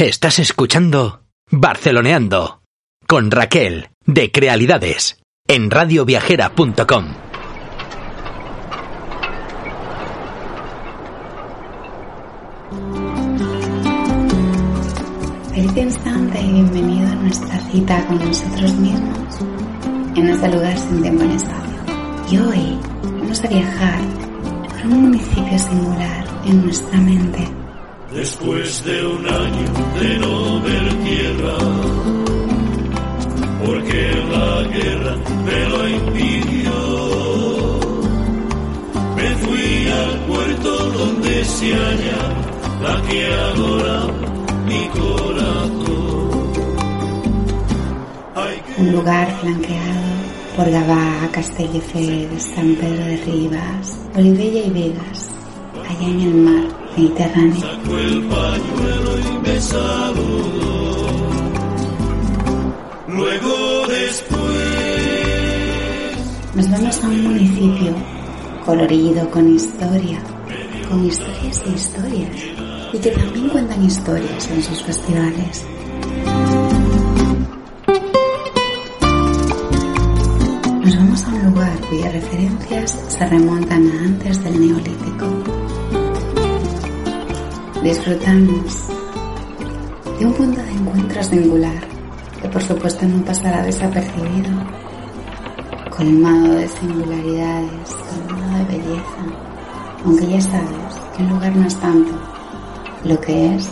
Estás escuchando Barceloneando con Raquel de Crealidades en radioviajera.com. Feliz instante y bienvenido a nuestra cita con nosotros mismos en este lugar sin tiempo ni espacio. Y hoy vamos a viajar por un municipio singular en nuestra mente. Después de un año de no ver tierra, porque la guerra me lo impidió, me fui al puerto donde se halla la que adora mi corazón. Un lugar flanqueado por Gavà, Castelldefels, San Pedro de Ribas, Olivella y Vegas, allá en el mar Mediterráneo. sacó el pañuelo y me saludó. Luego después Nos vamos a un municipio colorido, con historia, con historias e historias, y que también cuentan historias en sus festivales. Nos vamos a un lugar cuyas referencias se remontan a antes del Neolítico. Disfrutamos de un punto de encuentro singular que por supuesto no pasará desapercibido colmado de singularidades, colmado de belleza, aunque ya sabes que un lugar no es tanto lo que es,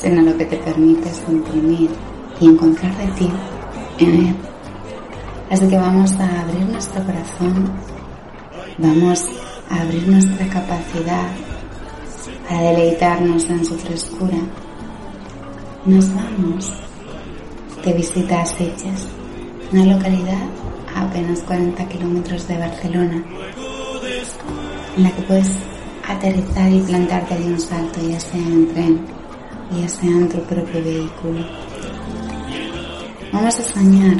sino lo que te permite imprimir y encontrar de ti en él. Así que vamos a abrir nuestro corazón, vamos a abrir nuestra capacidad para deleitarnos en su frescura. Nos vamos de visita a Sitges, una localidad a apenas 40 kilómetros de Barcelona, en la que puedes aterrizar y plantarte de un salto, ya sea en tren, ya sea en tu propio vehículo. Vamos a soñar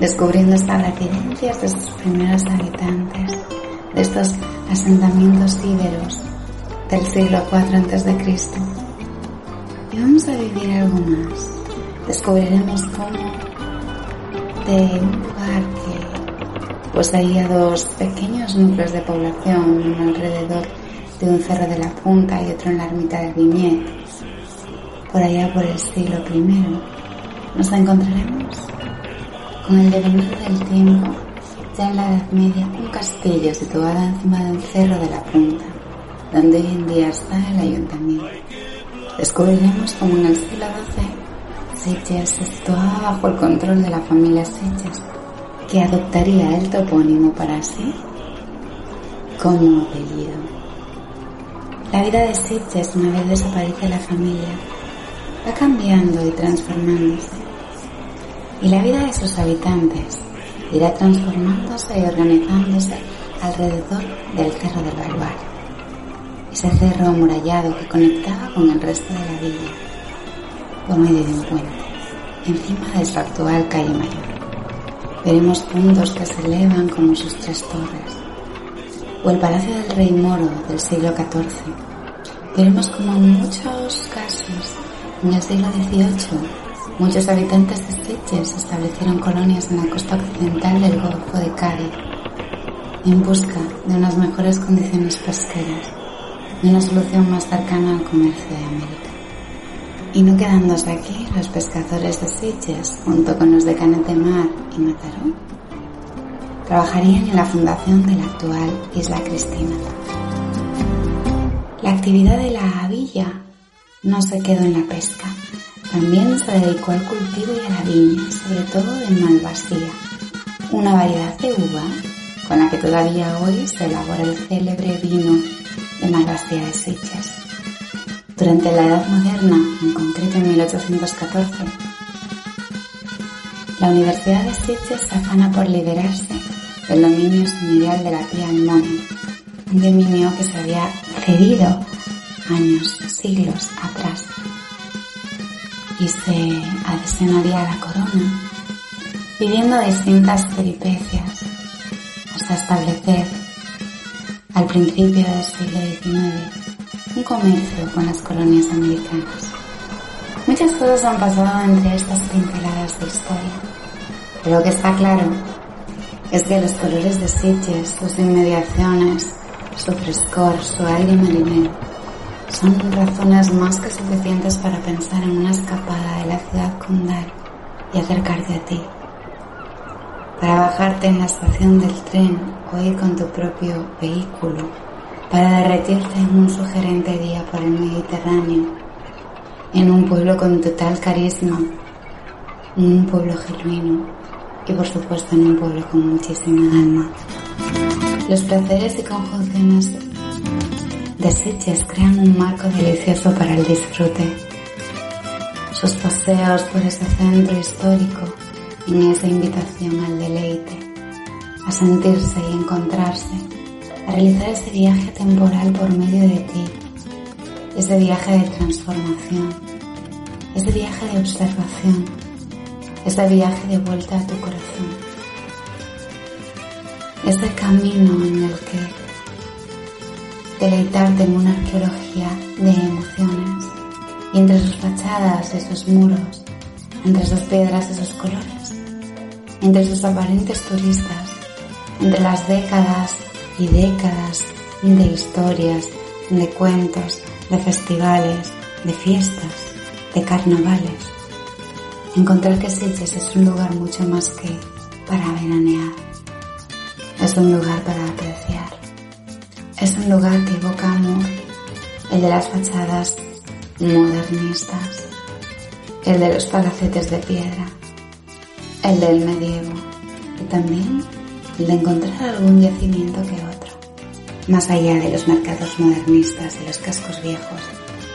descubriendo estas residencias de sus primeros habitantes, de estos asentamientos íberos del siglo IV a.C. Y vamos a vivir algo más. Descubriremos cómo de un lugar que poseía dos pequeños núcleos de población, uno alrededor de un cerro de la punta y otro en la ermita del Viñet, por allá por el siglo I, nos encontraremos con el devenir del tiempo, ya en la Edad Media, un castillo situado encima de un cerro de la punta, donde hoy en día está el ayuntamiento. Descubriremos cómo en el siglo XII Sitges se situaba bajo el control de la familia Sitges, que adoptaría el topónimo para sí como apellido. La vida de Sitges, una vez desaparece la familia, va cambiando y transformándose. Y la vida de sus habitantes irá transformándose y organizándose alrededor del Cerro del Balbar, ese cerro amurallado que conectaba con el resto de la villa por medio de un puente, encima de su actual calle mayor. Veremos puntos que se elevan como sus tres torres, o el Palacio del Rey Moro del siglo XIV. Veremos como en muchos casos, en el siglo XVIII, muchos habitantes de Sitges establecieron colonias en la costa occidental del Golfo de Cádiz, en busca de unas mejores condiciones pesqueras, de una solución más cercana al comercio de América. Y no quedándose aquí, los pescadores de Sitges, junto con los de Canet de Mar y Mataró, trabajarían en la fundación de la actual Isla Cristina. La actividad de la villa no se quedó en la pesca, también se dedicó al cultivo y a la viña, sobre todo de malvasía, una variedad de uva con la que todavía hoy se elabora el célebre vino de malvasía de Sitges. Durante la Edad Moderna, en concreto en 1814, la Universidad de Sitges se afana por liberarse del dominio señorial de la tía Almone, un dominio que se había cedido años, siglos atrás, y se adhesionaría a la corona, viviendo distintas peripecias hasta establecer al principio del siglo XIX un comercio con las colonias americanas. Muchas cosas han pasado entre estas pinceladas de historia, pero lo que está claro es que los colores de Sitges, sus inmediaciones, su frescor, su aire marinero, son razones más que suficientes para pensar en una escapada de la ciudad condal y acercarte a ti. Para bajarte en la estación del tren o ir con tu propio vehículo. Para derretirte en un sugerente día por el Mediterráneo. En un pueblo con total carisma. En un pueblo genuino. Y por supuesto en un pueblo con muchísima alma. Los placeres y conjunciones de Sitges crean un marco delicioso para el disfrute. Sus paseos por ese centro histórico en esa invitación al deleite, a sentirse y encontrarse, a realizar ese viaje temporal por medio de ti, ese viaje de transformación, ese viaje de observación, ese viaje de vuelta a tu corazón, ese camino en el que deleitarte en una arqueología de emociones y entre sus fachadas y sus muros, entre sus piedras y sus colores, entre sus aparentes turistas, entre las décadas y décadas de historias, de cuentos, de festivales, de fiestas, de carnavales. Encontrar que Sitges es un lugar mucho más que para veranear. Es un lugar para apreciar. Es un lugar que evoca amor, el de las fachadas modernistas, el de los palacetes de piedra, el del medievo. Y también el de encontrar algún yacimiento que otro, más allá de los mercados modernistas y los cascos viejos,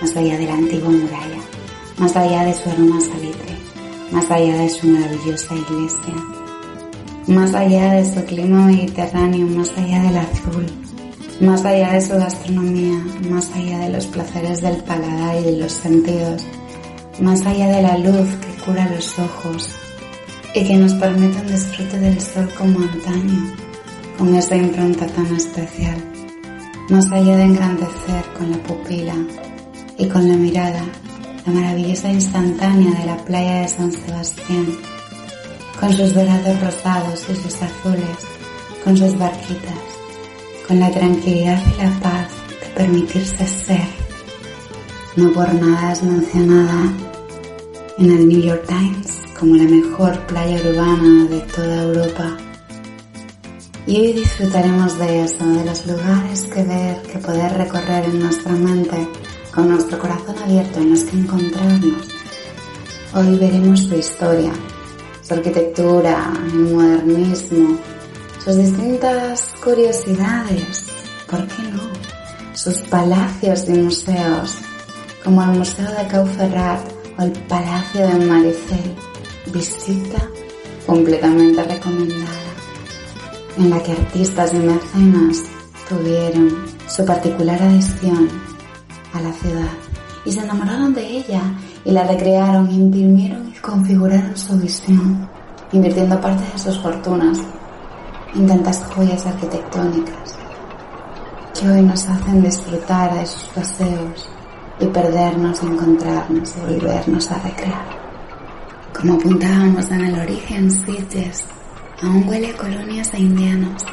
más allá de la antigua muralla, más allá de su aroma salitre, más allá de su maravillosa iglesia, más allá de su clima mediterráneo, más allá del azul, más allá de su gastronomía, más allá de los placeres del paladar y de los sentidos, más allá de la luz que cura los ojos y que nos permite un disfrute del sol como antaño, con esa impronta tan especial, más allá de engrandecer con la pupila y con la mirada la maravillosa instantánea de la playa de San Sebastián, con sus dorados rosados y sus azules, con sus barquitas, con la tranquilidad y la paz de permitirse ser. No por nada es mencionada en el New York Times como la mejor playa urbana de toda Europa. Y hoy disfrutaremos de eso, de los lugares que ver, que poder recorrer en nuestra mente, con nuestro corazón abierto en los que encontrarnos. Hoy veremos su historia, su arquitectura, el modernismo, sus distintas curiosidades, ¿por qué no? Sus palacios y museos, como el Museo de Cauferrat o el Palacio de Maricel. Visita completamente recomendada, en la que artistas y mecenas tuvieron su particular adhesión a la ciudad y se enamoraron de ella y la recrearon, imprimieron y configuraron su visión, invirtiendo parte de sus fortunas en tantas joyas arquitectónicas que hoy nos hacen disfrutar de sus paseos y perdernos, encontrarnos y volvernos a recrear. Como apuntábamos en el origen, Sitges aún huele a colonias e indianos,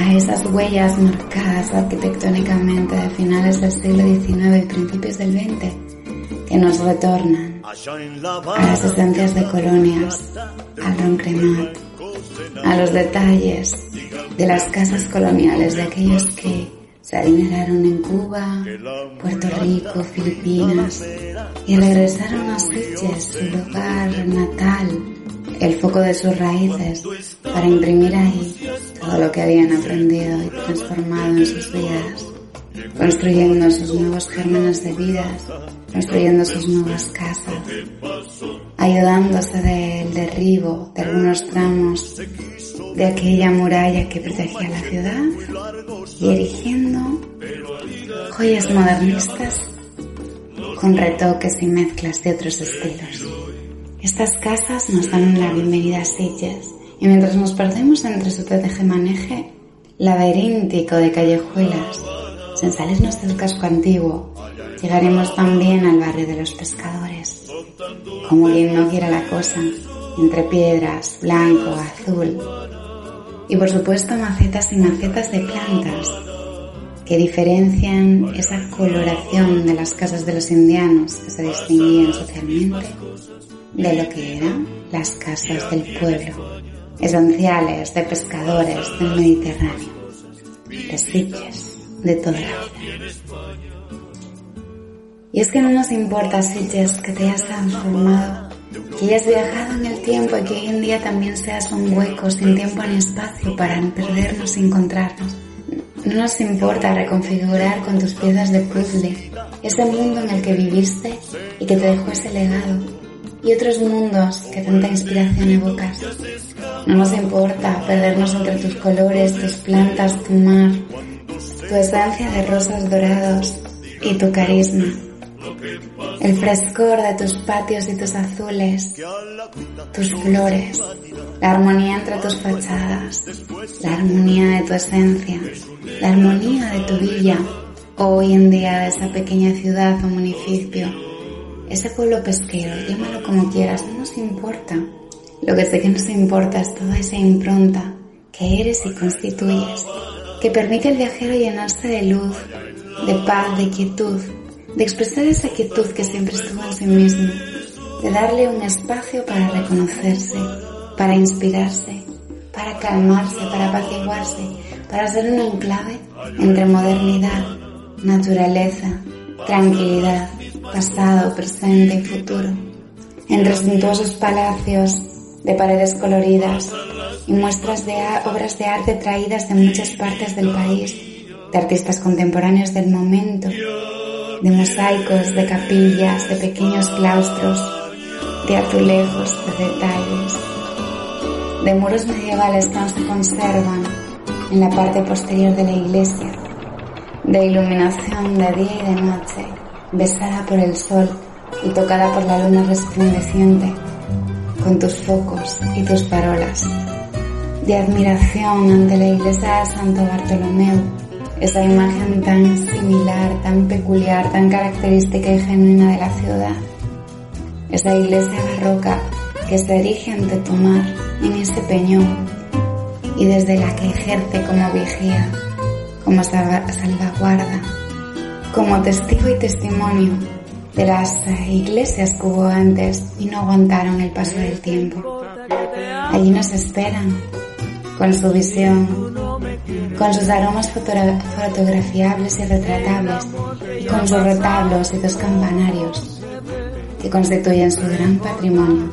a esas huellas marcadas arquitectónicamente de finales del siglo XIX y principios del XX que nos retornan a las esencias de colonias, al roncremat, a los detalles de las casas coloniales de aquellos que adineraron en Cuba, Puerto Rico, Filipinas y regresaron a Sitges, su lugar natal, el foco de sus raíces, para imprimir ahí todo lo que habían aprendido y transformado en sus vidas, construyendo sus nuevos gérmenes de vidas, construyendo sus nuevas casas, ayudándose del derribo de algunos tramos de aquella muralla que protegía la ciudad y erigiendo joyas modernistas con retoques y mezclas de otros estilos. Estas casas nos dan la bienvenida a Sitges y mientras nos perdemos entre su maneje laberíntico de callejuelas, sin salirnos del casco antiguo, Llegaremos también al barrio de los pescadores, como quien no quiera la cosa, entre piedras, blanco, azul, y por supuesto macetas y macetas de plantas que diferencian esa coloración de las casas de los indianos que se distinguían socialmente de lo que eran las casas del pueblo, esenciales de pescadores del Mediterráneo, de sitges de toda la vida. Y es que no nos importa, Sitges, que te hayas transformado, que hayas viajado en el tiempo y que hoy en día también seas un hueco sin tiempo ni espacio para perdernos y encontrarnos. No nos importa reconfigurar con tus piezas de puzzle ese mundo en el que viviste y que te dejó ese legado y otros mundos que tanta inspiración evocas. No nos importa perdernos entre tus colores, tus plantas, tu mar, tu esencia de rosas dorados y tu carisma el frescor de tus patios y tus azules, tus flores, la armonía entre tus fachadas, la armonía de tu esencia, la armonía de tu villa, hoy en día de esa pequeña ciudad o municipio, ese pueblo pesquero, llámalo como quieras, no nos importa. Lo que sé que nos importa es toda esa impronta que eres y constituyes, que permite al viajero llenarse de luz, de paz, de quietud, de expresar esa quietud que siempre estuvo en sí mismo, de darle un espacio para reconocerse, para inspirarse, para calmarse, para apaciguarse, para ser un enclave entre modernidad, naturaleza, tranquilidad, pasado, presente y futuro, entre suntuosos palacios de paredes coloridas y muestras de obras de arte traídas de muchas partes del país, de artistas contemporáneos del momento, de mosaicos, de capillas, de pequeños claustros, de azulejos, de detalles, de muros medievales que aún se conservan en la parte posterior de la iglesia, de iluminación de día y de noche, besada por el sol y tocada por la luna resplandeciente, con tus focos y tus parolas, de admiración ante la iglesia de Santo Bartolomeu, esa imagen tan similar, tan peculiar, tan característica y genuina de la ciudad. Esa iglesia barroca que se erige ante tu mar en ese peñón y desde la que ejerce como vigía, como salvaguarda, como testigo y testimonio de las iglesias que hubo antes y no aguantaron el paso del tiempo. Allí nos esperan con su visión con sus aromas fotografiables y retratables, y con sus retablos y dos campanarios, que constituyen su gran patrimonio,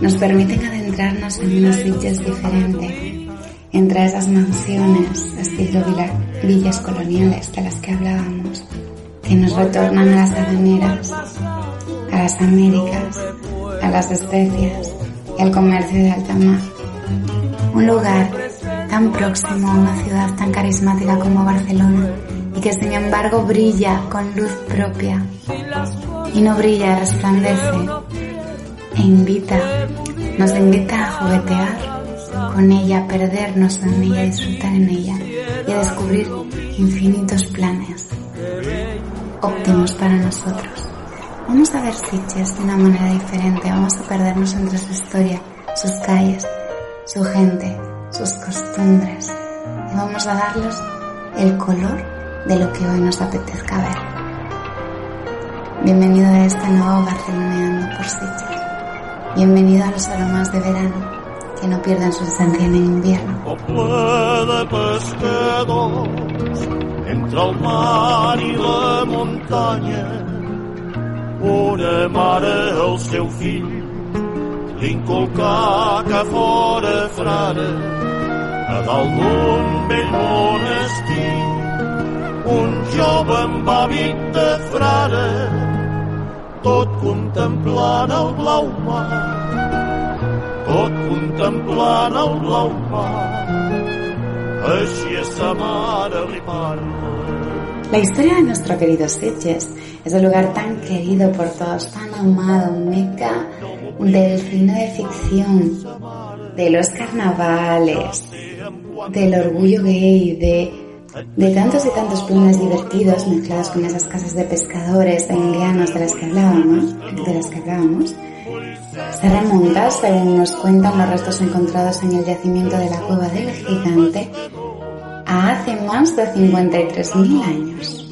nos permiten adentrarnos en unas villas diferentes, entre esas mansiones estilo villas coloniales de las que hablábamos, que nos retornan a las habaneras, a las Américas, a las especias y al comercio de alta mar. Un lugar tan próximo a una ciudad tan carismática como Barcelona y que sin embargo brilla con luz propia y no brilla, resplandece e invita, nos invita a juguetear con ella, a perdernos en ella, a disfrutar en ella y a descubrir infinitos planes óptimos para nosotros. Vamos a ver Sitges de una manera diferente, vamos a perdernos entre su historia, sus calles, su gente, sus costumbres y vamos a darles el color de lo que hoy nos apetezca ver. Bienvenido a este nuevo Barceloneando por Sitges. Bienvenido a los aromas de verano que no pierden su esencia en el invierno. entre el mar l'inculcar que fora frare a dalt d'un vell monestir un jove amb hàbit de frare tot contemplant el blau mar tot contemplant el blau mar. Així a sa mare li parla La historia de nuestro querido Sitges es un lugar tan querido por todos, tan amado, un meca del cine de ficción, de los carnavales, del orgullo gay, de de tantos y tantos planes divertidos mezclados con esas casas de pescadores e indianos de las que hablábamos, de las que hablábamos, se remonta, según nos cuentan los restos encontrados en el yacimiento de la cueva del gigante, a hace más de 53.000 años.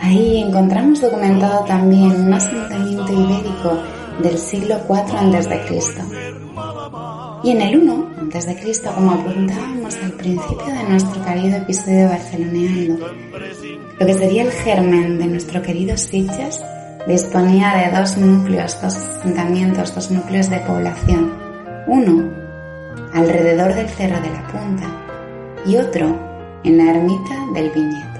Ahí encontramos documentado también un asentamiento ibérico del siglo IV a.C. Y en el 1 a.C., como apuntábamos al principio de nuestro querido episodio Barceloneando, lo que sería el germen de nuestro querido Sitges disponía de dos núcleos, dos asentamientos, dos núcleos de población. Uno alrededor del Cerro de la Punta y otro en la ermita del Viñedo.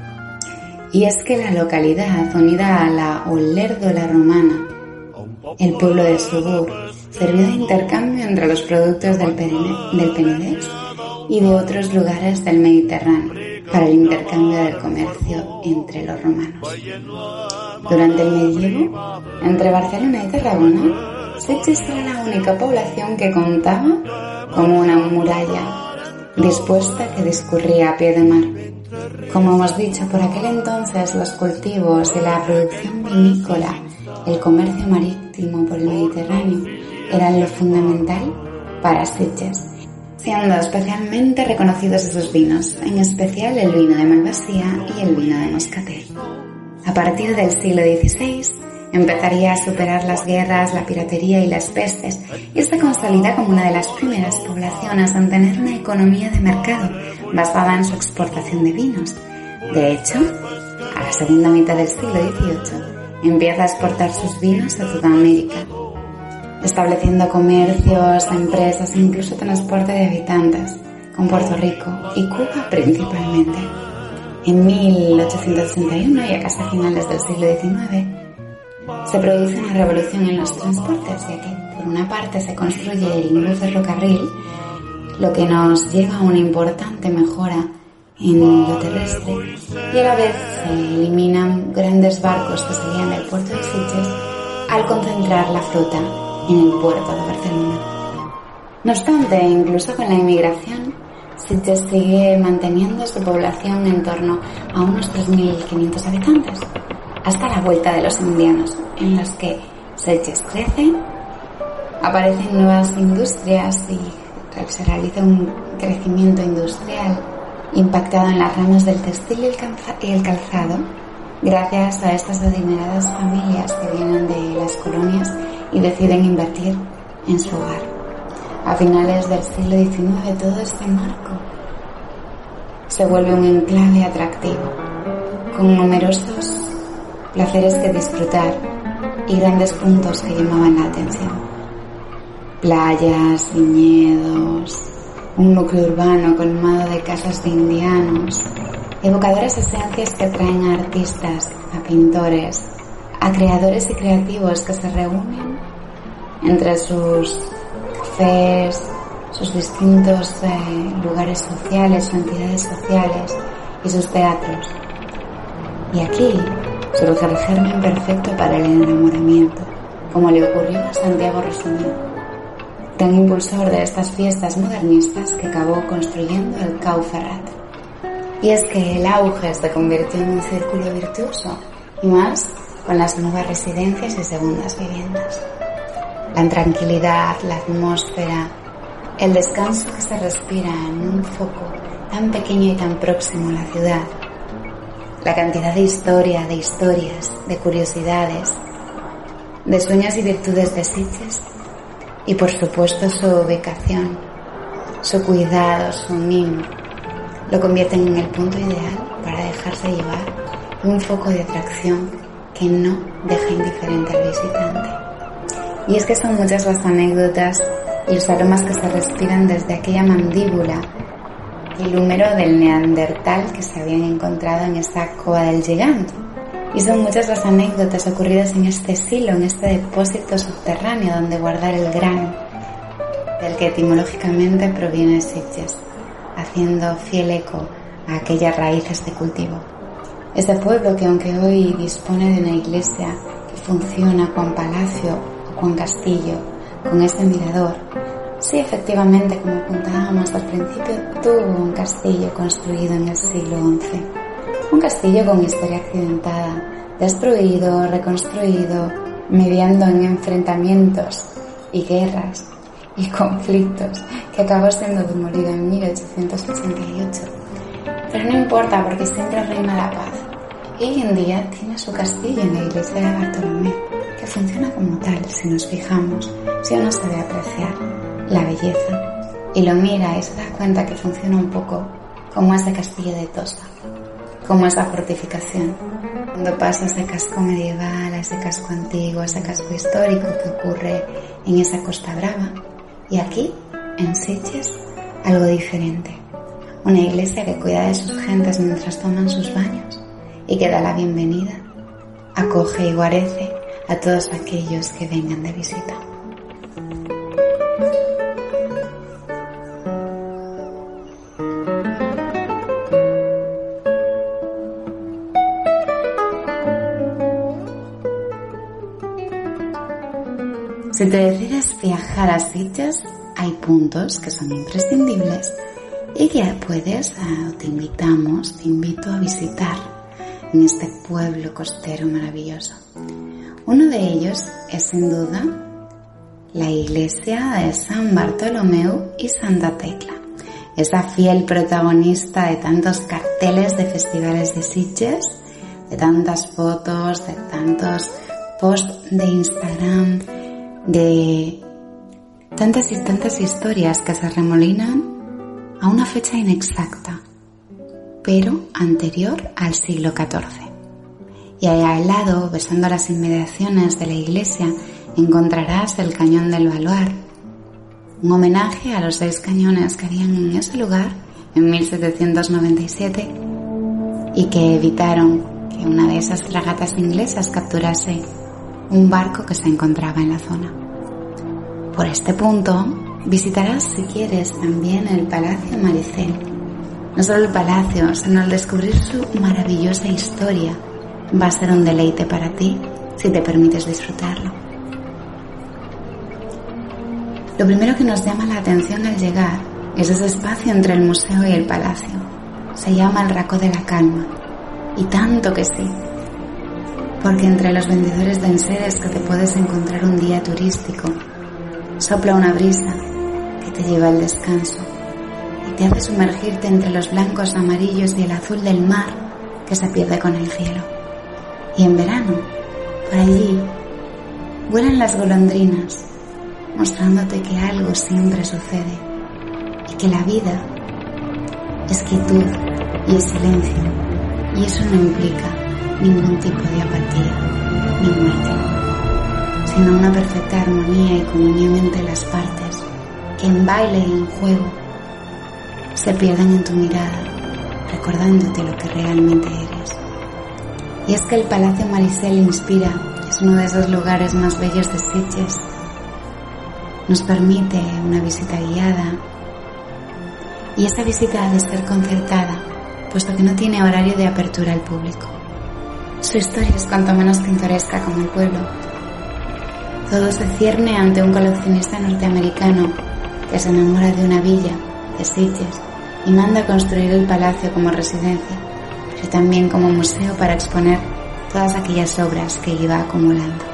Y es que la localidad, unida a la Olérdola romana, el pueblo de Subur, sirvió de intercambio entre los productos del, del y de otros lugares del Mediterráneo para el intercambio del comercio entre los romanos. Durante el medievo, entre Barcelona y Tarragona, Sitges era la única población que contaba como una muralla dispuesta que discurría a pie de mar. Como hemos dicho, por aquel entonces los cultivos y la producción vinícola, el comercio marítimo por el Mediterráneo, eran lo fundamental para Sitges, siendo especialmente reconocidos esos vinos, en especial el vino de Malvasía y el vino de Moscatel. A partir del siglo XVI, empezaría a superar las guerras, la piratería y las pestes y se consolida como una de las primeras poblaciones en tener una economía de mercado basada en su exportación de vinos. De hecho, a la segunda mitad del siglo XVIII empieza a exportar sus vinos a toda América, estableciendo comercios, empresas e incluso transporte de habitantes con Puerto Rico y Cuba principalmente. En 1861 y a casi finales del siglo XIX se produce una revolución en los transportes, ya que por una parte se construye el nuevo ferrocarril, lo que nos lleva a una importante mejora en lo terrestre y a la vez se eliminan grandes barcos que salían del puerto de Sitges al concentrar la flota en el puerto de Barcelona. No obstante, incluso con la inmigración, Sitges sigue manteniendo su población en torno a unos 3.500 habitantes, hasta la vuelta de los indianos, en los que Sitges crece, aparecen nuevas industrias y se realiza un crecimiento industrial impactado en las ramas del textil y el calzado, gracias a estas adineradas familias que vienen de las colonias y deciden invertir en su hogar. A finales del siglo XIX todo este marco se vuelve un enclave atractivo, con numerosos placeres que disfrutar y grandes puntos que llamaban la atención. Playas, viñedos, un núcleo urbano colmado de casas de indianos, evocadoras esencias que atraen a artistas, a pintores, a creadores y creativos que se reúnen entre sus cafés, sus distintos eh, lugares sociales o entidades sociales y sus teatros. Y aquí surge el germen perfecto para el enamoramiento, como le ocurrió a Santiago Resumé, tan impulsor de estas fiestas modernistas que acabó construyendo el Cau Ferrat. Y es que el auge se convirtió en un círculo virtuoso, y más con las nuevas residencias y segundas viviendas. La tranquilidad, la atmósfera, el descanso que se respira en un foco tan pequeño y tan próximo a la ciudad, la cantidad de historia, de historias, de curiosidades, de sueños y virtudes de Sitges y por supuesto su ubicación, su cuidado, su mimo, lo convierten en el punto ideal para dejarse llevar un foco de atracción que no deja indiferente al visitante. Y es que son muchas las anécdotas y los aromas que se respiran desde aquella mandíbula el número del neandertal que se habían encontrado en esa cova del gigante. Y son muchas las anécdotas ocurridas en este silo, en este depósito subterráneo donde guardar el grano, del que etimológicamente proviene Sitges, haciendo fiel eco a aquellas raíces de cultivo. Ese pueblo que aunque hoy dispone de una iglesia que funciona con palacio o con castillo, con este mirador, Sí, efectivamente, como apuntábamos al principio, tuvo un castillo construido en el siglo XI. Un castillo con historia accidentada, destruido, reconstruido, mediando en enfrentamientos y guerras y conflictos que acabó siendo demolido en 1888. Pero no importa porque siempre reina la paz. Y hoy en día tiene su castillo en la iglesia de Bartolomé, que funciona como tal si nos fijamos, si uno sabe apreciar la belleza y lo mira y se da cuenta que funciona un poco como ese castillo de Tosa, como esa fortificación. Cuando pasa ese casco medieval, ese casco antiguo, ese casco histórico que ocurre en esa Costa Brava, y aquí, en Sitges, algo diferente. Una iglesia que cuida de sus gentes mientras toman sus baños y que da la bienvenida, acoge y guarece a todos aquellos que vengan de visita. Si te decides viajar a sitios, hay puntos que son imprescindibles y que puedes ah, o te invitamos, te invito a visitar en este pueblo costero maravilloso. Uno de ellos es sin duda la iglesia de San Bartolomeu y Santa Tecla, esa fiel protagonista de tantos carteles de festivales de Sitges, de tantas fotos, de tantos posts de Instagram, de tantas y tantas historias que se remolinan a una fecha inexacta, pero anterior al siglo XIV. Y allá al lado, besando las inmediaciones de la iglesia, encontrarás el cañón del Baluar, un homenaje a los seis cañones que habían en ese lugar en 1797 y que evitaron que una de esas fragatas inglesas capturase un barco que se encontraba en la zona. Por este punto visitarás si quieres también el Palacio Maricel. No solo el palacio, sino el descubrir su maravillosa historia va a ser un deleite para ti si te permites disfrutarlo. Lo primero que nos llama la atención al llegar es ese espacio entre el museo y el palacio. Se llama el Raco de la Calma. Y tanto que sí, porque entre los vendedores de enseres que te puedes encontrar un día turístico, sopla una brisa que te lleva al descanso y te hace sumergirte entre los blancos, amarillos y el azul del mar que se pierde con el cielo. Y en verano, por allí, vuelan las golondrinas, mostrándote que algo siempre sucede y que la vida es quietud y es silencio, y eso no implica ningún tipo de apatía ni muerte, sino una perfecta armonía y comunión entre las partes que en baile y en juego se pierden en tu mirada, recordándote lo que realmente eres. Y es que el Palacio Maricel inspira, es uno de esos lugares más bellos de Sitges. Nos permite una visita guiada y esa visita ha de ser concertada, puesto que no tiene horario de apertura al público. Su historia es cuanto menos pintoresca como el pueblo. Todo se cierne ante un coleccionista norteamericano que se enamora de una villa, de Sitges, y manda construir el palacio como residencia, pero también como museo para exponer todas aquellas obras que iba acumulando.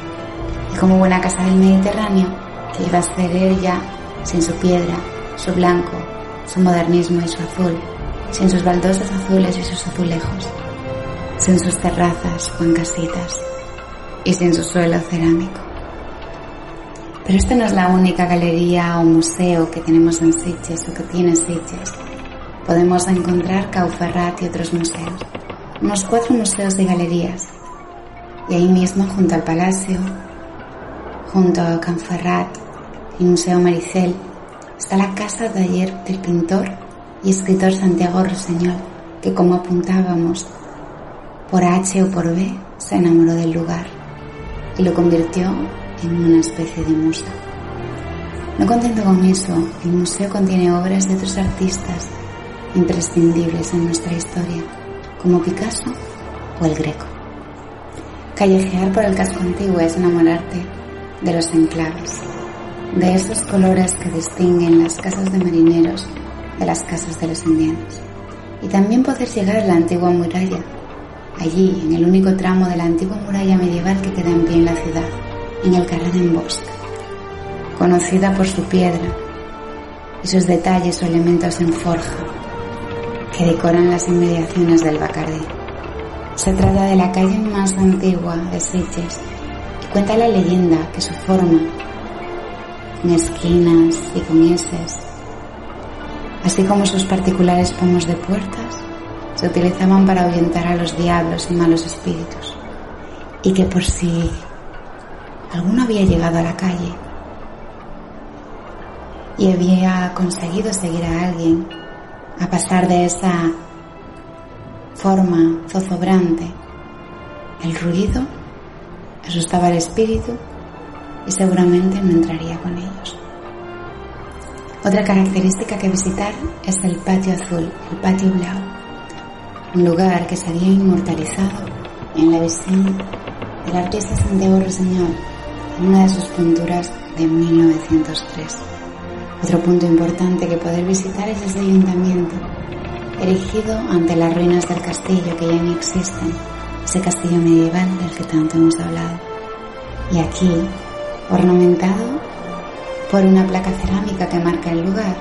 Y como buena casa del Mediterráneo, que iba a ser ella sin su piedra, su blanco, su modernismo y su azul, sin sus baldosas azules y sus azulejos sin sus terrazas o en casitas y sin su suelo cerámico. Pero esta no es la única galería o museo que tenemos en Sitges o que tiene Sitges. Podemos encontrar Cauferrat y otros museos, unos cuatro museos y galerías. Y ahí mismo, junto al Palacio, junto a Canferrat y Museo Maricel, está la casa taller del pintor y escritor Santiago Roseñol, que como apuntábamos, por H o por B, se enamoró del lugar y lo convirtió en una especie de musa. No contento con eso, el museo contiene obras de otros artistas imprescindibles en nuestra historia, como Picasso o el Greco. Callejear por el casco antiguo es enamorarte de los enclaves, de esos colores que distinguen las casas de marineros de las casas de los indianos. Y también poder llegar a la antigua muralla, allí en el único tramo de la antigua muralla medieval que queda en pie en la ciudad, en el en Bosque, conocida por su piedra y sus detalles o elementos en forja que decoran las inmediaciones del Bacardí. Se trata de la calle más antigua de Sitges y cuenta la leyenda que su forma, en esquinas y con así como sus particulares pomos de puertas, se utilizaban para ahuyentar a los diablos y malos espíritus, y que por si alguno había llegado a la calle y había conseguido seguir a alguien a pasar de esa forma zozobrante, el ruido asustaba al espíritu y seguramente no entraría con ellos. Otra característica que visitar es el patio azul, el patio blau, un lugar que se había inmortalizado en la visión del artista Santiago Roseñol en una de sus pinturas de 1903. Otro punto importante que poder visitar es ese ayuntamiento, erigido ante las ruinas del castillo que ya no existen, ese castillo medieval del que tanto hemos hablado. Y aquí, ornamentado por una placa cerámica que marca el lugar,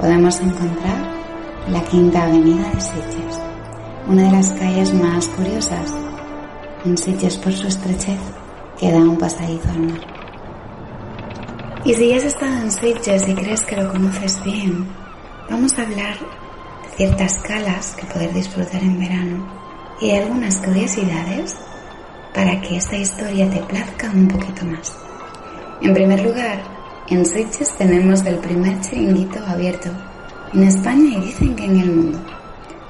podemos encontrar la Quinta Avenida de Sitges, una de las calles más curiosas en Sitges por su estrechez que da un pasadizo al mar. Y si ya has estado en Sitges y crees que lo conoces bien, vamos a hablar de ciertas calas que poder disfrutar en verano y de algunas curiosidades para que esta historia te plazca un poquito más. En primer lugar, en Sitges tenemos el primer chiringuito abierto en España y dicen que en el mundo.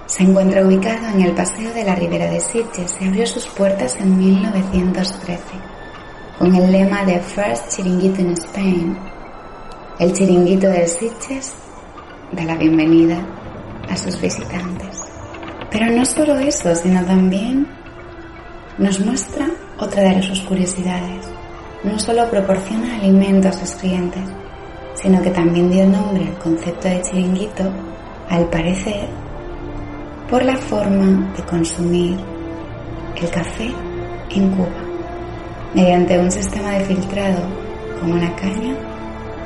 Se encuentra ubicado en el Paseo de la Ribera de Sitges y abrió sus puertas en 1913 con el lema de First Chiringuito in Spain. El chiringuito de Sitges da la bienvenida a sus visitantes. Pero no solo eso, sino también nos muestra otra de sus curiosidades no solo proporciona alimento a sus clientes, sino que también dio nombre al concepto de chiringuito, al parecer, por la forma de consumir el café en Cuba, mediante un sistema de filtrado con una caña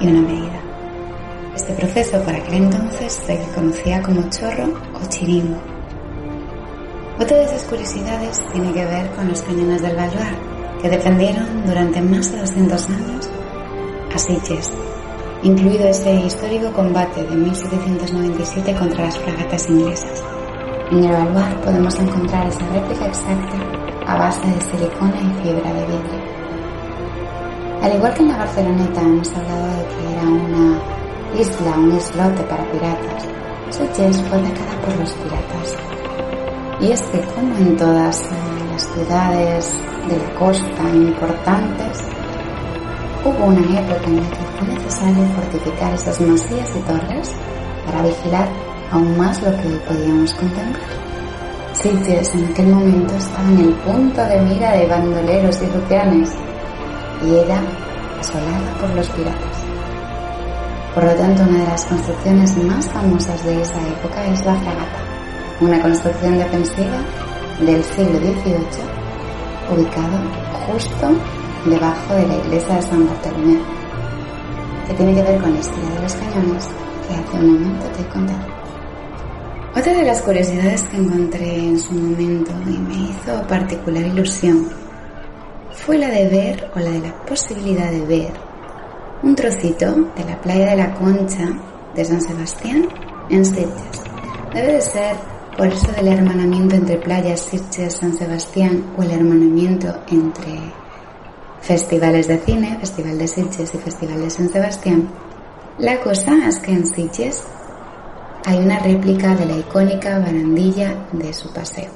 y una medida. Este proceso por aquel entonces se conocía como chorro o chiringo. Otra de esas curiosidades tiene que ver con los cañones del Balbar, que defendieron durante más de 200 años a Sitges, incluido ese histórico combate de 1797 contra las fragatas inglesas. En el Balbar podemos encontrar esa réplica exacta a base de silicona y fibra de vidrio. Al igual que en la Barceloneta hemos hablado de que era una isla, un islote para piratas, Sitges fue atacada por los piratas. Y es que, como en todas las ciudades de la costa importantes, hubo una época en la que fue necesario fortificar esas masías y torres para vigilar aún más lo que podíamos contemplar. Sitios en aquel momento estaba en el punto de mira de bandoleros y rufianes y era asolada por los piratas. Por lo tanto, una de las construcciones más famosas de esa época es la fragata, una construcción defensiva del siglo XVIII ubicado justo debajo de la iglesia de San Bartolomé, que tiene que ver con la historia de los cañones que hace un momento te he contado. Otra de las curiosidades que encontré en su momento y me hizo particular ilusión fue la de ver o la de la posibilidad de ver un trocito de la playa de la Concha de San Sebastián en Sitges. Debe de ser por eso del hermanamiento entre playas Sitges, San Sebastián o el hermanamiento entre festivales de cine, Festival de Sitges y Festival de San Sebastián, la cosa es que en Sitges hay una réplica de la icónica barandilla de su paseo,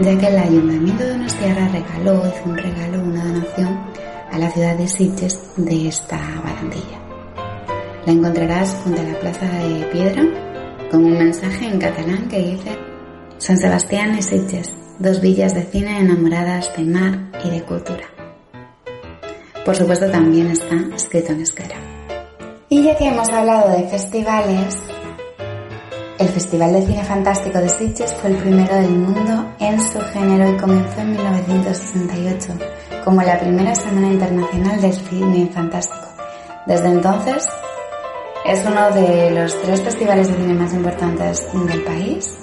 ya que el Ayuntamiento de Donostiarra regaló, hizo un regalo, una donación a la ciudad de Sitges de esta barandilla. La encontrarás junto a la Plaza de Piedra con un mensaje en catalán que dice San Sebastián y Sitges, dos villas de cine enamoradas de mar y de cultura. Por supuesto también está escrito en esquera. Y ya que hemos hablado de festivales, el Festival de Cine Fantástico de Sitges fue el primero del mundo en su género y comenzó en 1968 como la primera Semana Internacional del Cine Fantástico. Desde entonces es uno de los tres festivales de cine más importantes del país,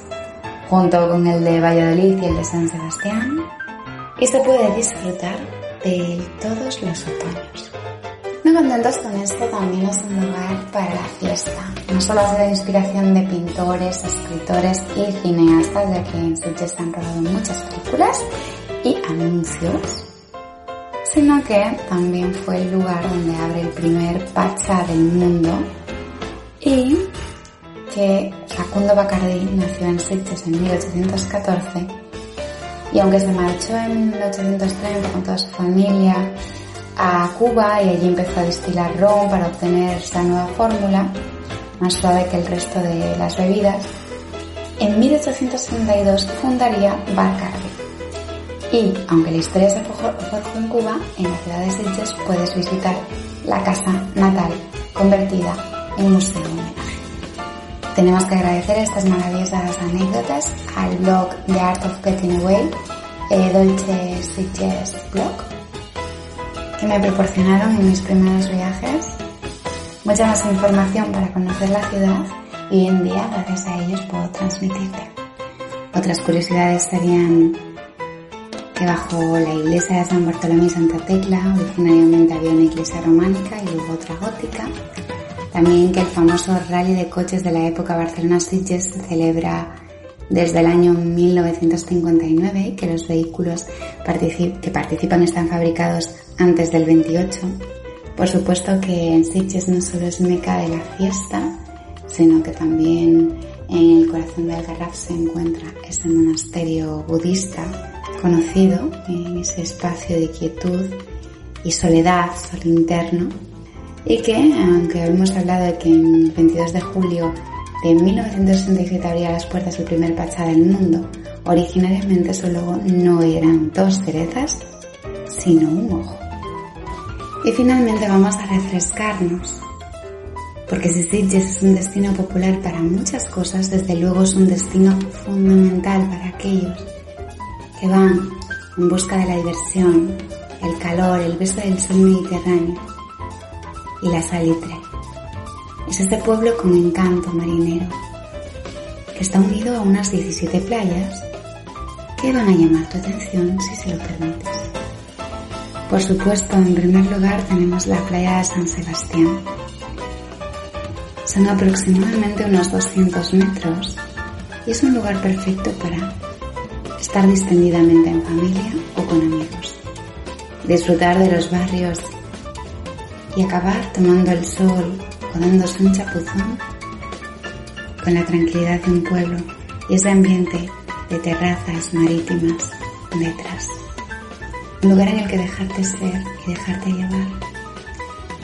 junto con el de Valladolid y el de San Sebastián, y se puede disfrutar de todos los otoños. No contentos con esto, también es un lugar para la fiesta. No solo ha sido inspiración de pintores, escritores y cineastas, ya que en Sitges se han rodado muchas películas y anuncios, sino que también fue el lugar donde abre el primer pacha del mundo y que Facundo Bacardí nació en Sitges en 1814 y aunque se marchó en 1830 con toda su familia a Cuba y allí empezó a destilar ron para obtener esa nueva fórmula, más suave que el resto de las bebidas, en 1862 fundaría Bacardi. Y aunque la historia se forjó en Cuba, en la ciudad de Sitges puedes visitar la casa natal convertida en museo homenaje. Tenemos que agradecer estas maravillosas anécdotas al blog The Art of Getting Away, eh, Dolce Sitges Blog, que me proporcionaron en mis primeros viajes mucha más información para conocer la ciudad y hoy en día gracias a ellos puedo transmitirte. Otras curiosidades serían que bajo la iglesia de San Bartolomé y Santa Tecla originariamente había una iglesia románica y luego otra gótica. También que el famoso rally de coches de la época Barcelona-Sitges se celebra desde el año 1959 que los vehículos que participan están fabricados antes del 28. Por supuesto que en Sitges no solo es meca de la fiesta, sino que también en el corazón del Algarraf se encuentra ese monasterio budista conocido en ese espacio de quietud y soledad, sol interno, y que, aunque hemos hablado de que el 22 de julio de 1967 abría las puertas el primer pachá del mundo, originariamente solo no eran dos cerezas, sino un ojo. Y finalmente vamos a refrescarnos, porque si Sitges es un destino popular para muchas cosas, desde luego es un destino fundamental para aquellos que van en busca de la diversión, el calor, el beso del sol mediterráneo y la salitre. Es este pueblo con encanto marinero, que está unido a unas 17 playas que van a llamar tu atención si se lo permites. Por supuesto, en primer lugar tenemos la playa de San Sebastián. Son aproximadamente unos 200 metros y es un lugar perfecto para estar distendidamente en familia o con amigos, disfrutar de los barrios y acabar tomando el sol o dándose un chapuzón con la tranquilidad de un pueblo y ese ambiente de terrazas marítimas detrás. Un lugar en el que dejarte ser y dejarte llevar.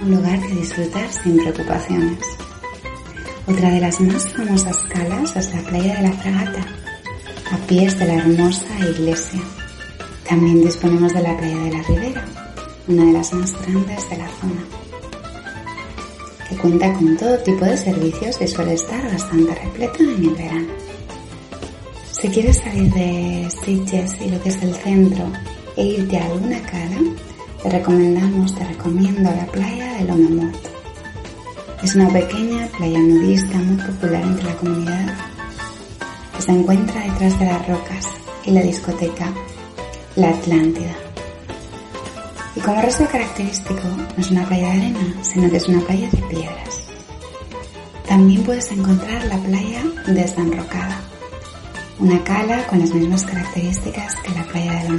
Un lugar que disfrutar sin preocupaciones. Otra de las más famosas calas es la playa de la Fragata, a pies de la hermosa iglesia. También disponemos de la playa de la Ribera, una de las más grandes de la zona, que cuenta con todo tipo de servicios y suele estar bastante repleta en el verano. Si quieres salir de Sitges y lo que es el centro e irte a alguna cala, te recomendamos, te recomiendo la playa de Lomemort. Es una pequeña playa nudista muy popular entre la comunidad que se encuentra detrás de las rocas y la discoteca La Atlántida. Y como resto característico, no es una playa de arena, sino que es una playa de piedras. También puedes encontrar la playa desenrocada, una cala con las mismas características que la playa de la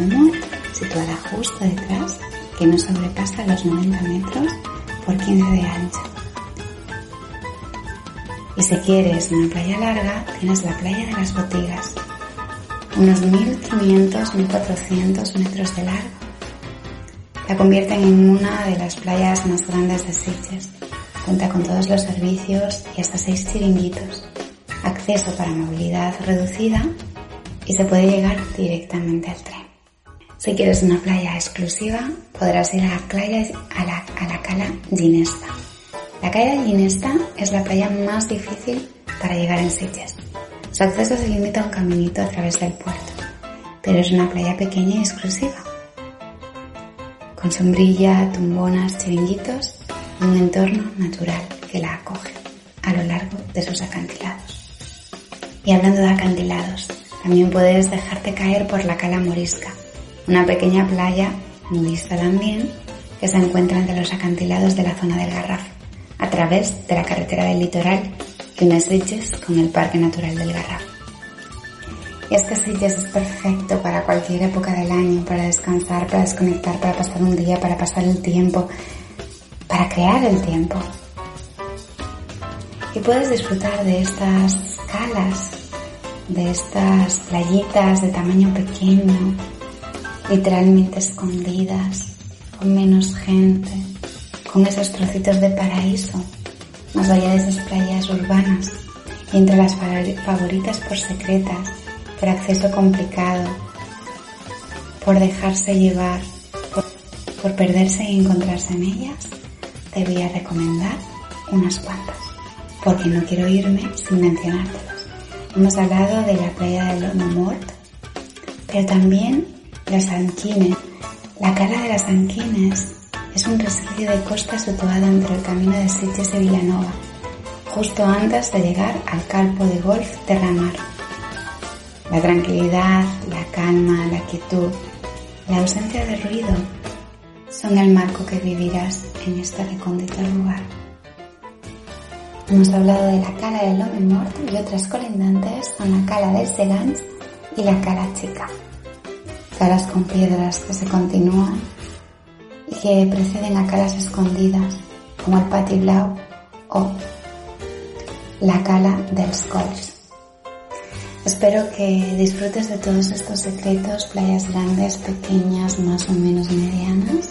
situada justo detrás, que no sobrepasa los 90 metros por 15 de ancho. Y si quieres una playa larga, tienes la playa de las botigas, unos 1500-1400 metros de largo. La convierten en una de las playas más grandes de Sitges. Cuenta con todos los servicios y hasta seis chiringuitos acceso para movilidad reducida y se puede llegar directamente al tren. Si quieres una playa exclusiva, podrás ir a la, playa, a la, cala Ginesta, La de Ginesta es la playa más difícil para llegar en Sitges. Su acceso se limita a un caminito a través del puerto, pero es una playa pequeña y exclusiva, con sombrilla, tumbonas, chiringuitos un entorno natural que la acoge a lo largo de sus acantilados. Y hablando de acantilados, también puedes dejarte caer por la Cala Morisca, una pequeña playa nudista también que se encuentra entre los acantilados de la zona del Garraf, a través de la carretera del litoral que une Sitges con el Parque Natural del Garraf. Y es que es perfecto para cualquier época del año, para descansar, para desconectar, para pasar un día, para pasar el tiempo, para crear el tiempo. Y puedes disfrutar de estas calas, de estas playitas de tamaño pequeño, literalmente escondidas, con menos gente, con esos trocitos de paraíso, más allá de esas playas urbanas, y entre las favoritas por secretas, por acceso complicado, por dejarse llevar, por, perderse y encontrarse en ellas, te voy a recomendar unas cuantas, porque no quiero irme sin mencionártelas. Hemos hablado de la playa del Mort, pero también las Anquines. La cala de las Anquines es un resquicio de costa situado entre el camino de Sitges y Villanova, justo antes de llegar al campo de golf de Ramar. La tranquilidad, la calma, la quietud, la ausencia de ruido son el marco que vivirás en este recóndito lugar. Hemos hablado de la cala del Mort y otras colindantes son la cala del Segans y la cala chica. Calas con piedras que se continúan y que preceden a calas escondidas como el Pati Blau o la cala del Scols. Espero que disfrutes de todos estos secretos, playas grandes, pequeñas, más o menos medianas,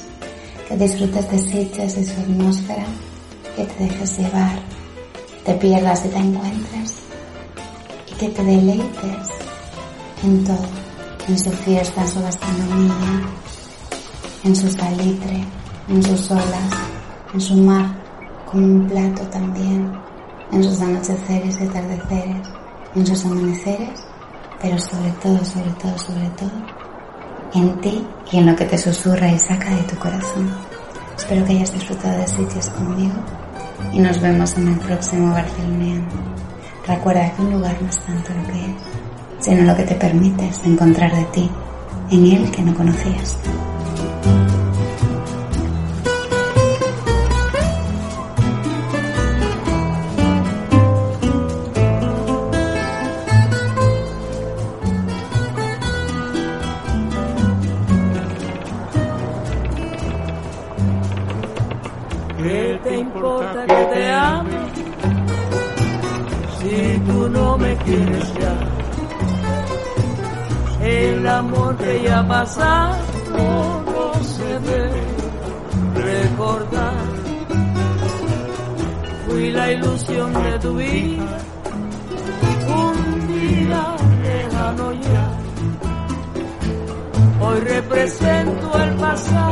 que disfrutes de sitios y su atmósfera, que te dejes llevar, te pierdas y te encuentres. Y que te deleites en todo, en su fiesta, en su gastronomía, en su salitre, en sus olas, en su mar, como un plato también, en sus anocheceres y atardeceres, en sus amaneceres, pero sobre todo, sobre todo, sobre todo, en ti y en lo que te susurra y saca de tu corazón. Espero que hayas disfrutado de sitios conmigo y nos vemos en el próximo Barceloneando. Recuerda que un lugar no es tanto lo que es, sino lo que te permites encontrar de ti en él que no conocías. Pasado no se debe recordar. Fui la ilusión de tu vida, un día lejano ya. Hoy represento el pasado